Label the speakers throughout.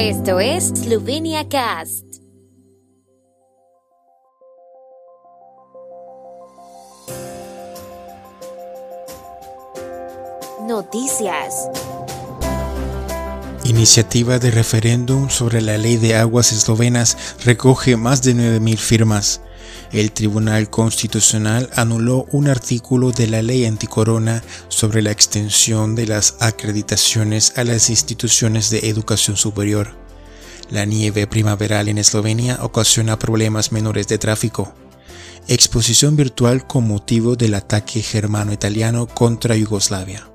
Speaker 1: Esto es Slovenia Cast. Noticias.
Speaker 2: Iniciativa de referéndum sobre la ley de aguas eslovenas recoge más de 9.000 firmas. El Tribunal Constitucional anuló un artículo de la ley anticorona sobre la extensión de las acreditaciones a las instituciones de educación superior. La nieve primaveral en Eslovenia ocasiona problemas menores de tráfico. Exposición virtual con motivo del ataque germano-italiano contra Yugoslavia.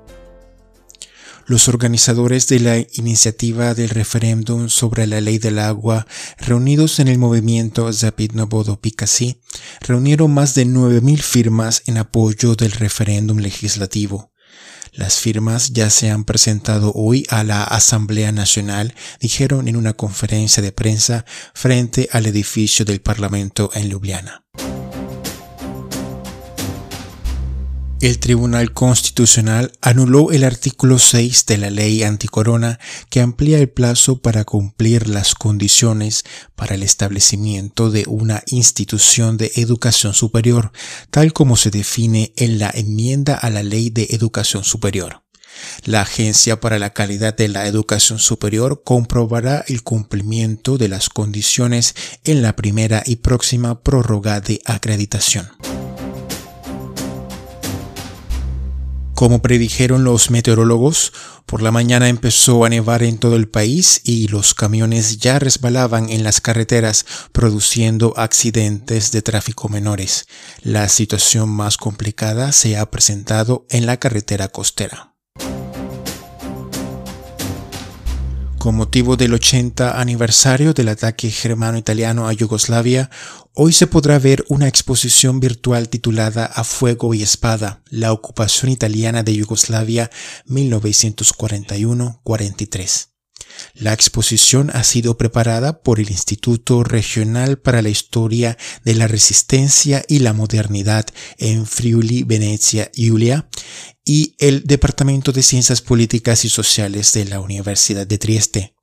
Speaker 2: Los organizadores de la iniciativa del referéndum sobre la ley del agua, reunidos en el movimiento Zapitno Bodo Pikasi, reunieron más de 9.000 firmas en apoyo del referéndum legislativo. Las firmas ya se han presentado hoy a la Asamblea Nacional, dijeron en una conferencia de prensa frente al edificio del Parlamento en Ljubljana. El Tribunal Constitucional anuló el artículo 6 de la ley anticorona que amplía el plazo para cumplir las condiciones para el establecimiento de una institución de educación superior, tal como se define en la enmienda a la Ley de Educación Superior. La Agencia para la Calidad de la Educación Superior comprobará el cumplimiento de las condiciones en la primera y próxima prórroga de acreditación. Como predijeron los meteorólogos, por la mañana empezó a nevar en todo el país y los camiones ya resbalaban en las carreteras, produciendo accidentes de tráfico menores. La situación más complicada se ha presentado en la carretera costera. Con motivo del 80 aniversario del ataque germano-italiano a Yugoslavia, hoy se podrá ver una exposición virtual titulada A Fuego y Espada, la ocupación italiana de Yugoslavia 1941-43. La exposición ha sido preparada por el Instituto Regional para la Historia de la Resistencia y la Modernidad en Friuli, Venecia, Giulia y el Departamento de Ciencias Políticas y Sociales de la Universidad de Trieste.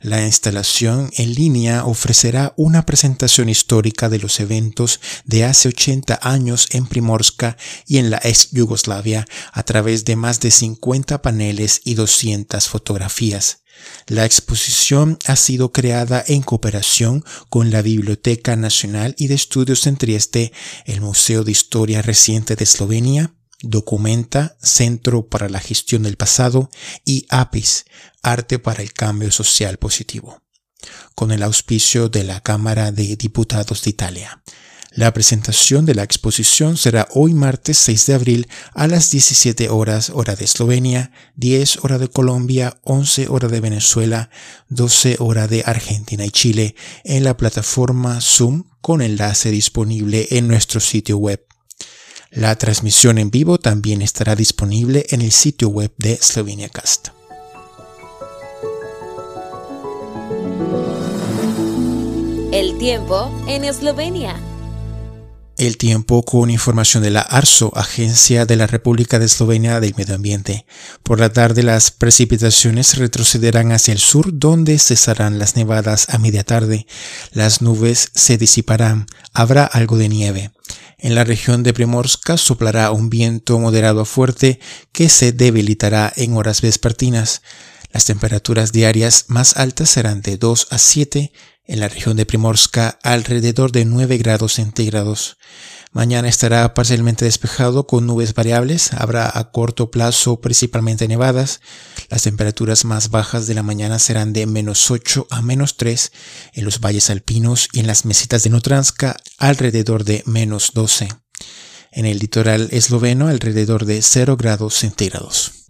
Speaker 2: La instalación en línea ofrecerá una presentación histórica de los eventos de hace 80 años en Primorska y en la ex Yugoslavia a través de más de 50 paneles y 200 fotografías. La exposición ha sido creada en cooperación con la Biblioteca Nacional y de Estudios en Trieste, el Museo de Historia Reciente de Eslovenia, Documenta, Centro para la Gestión del Pasado y APIS, Arte para el Cambio Social Positivo, con el auspicio de la Cámara de Diputados de Italia. La presentación de la exposición será hoy martes 6 de abril a las 17 horas hora de Eslovenia, 10 hora de Colombia, 11 hora de Venezuela, 12 hora de Argentina y Chile en la plataforma Zoom con enlace disponible en nuestro sitio web. La transmisión en vivo también estará disponible en el sitio web de Slovenia Cast.
Speaker 1: El tiempo en Eslovenia.
Speaker 2: El tiempo con información de la ARSO, Agencia de la República de Eslovenia del Medio Ambiente. Por la tarde las precipitaciones retrocederán hacia el sur donde cesarán las nevadas a media tarde. Las nubes se disiparán. Habrá algo de nieve. En la región de Primorska soplará un viento moderado a fuerte que se debilitará en horas vespertinas. Las temperaturas diarias más altas serán de 2 a 7 en la región de Primorska alrededor de 9 grados centígrados. Mañana estará parcialmente despejado con nubes variables, habrá a corto plazo principalmente nevadas. Las temperaturas más bajas de la mañana serán de menos 8 a menos 3 en los valles alpinos y en las mesitas de Notranska alrededor de menos 12. En el litoral esloveno alrededor de 0 grados centígrados.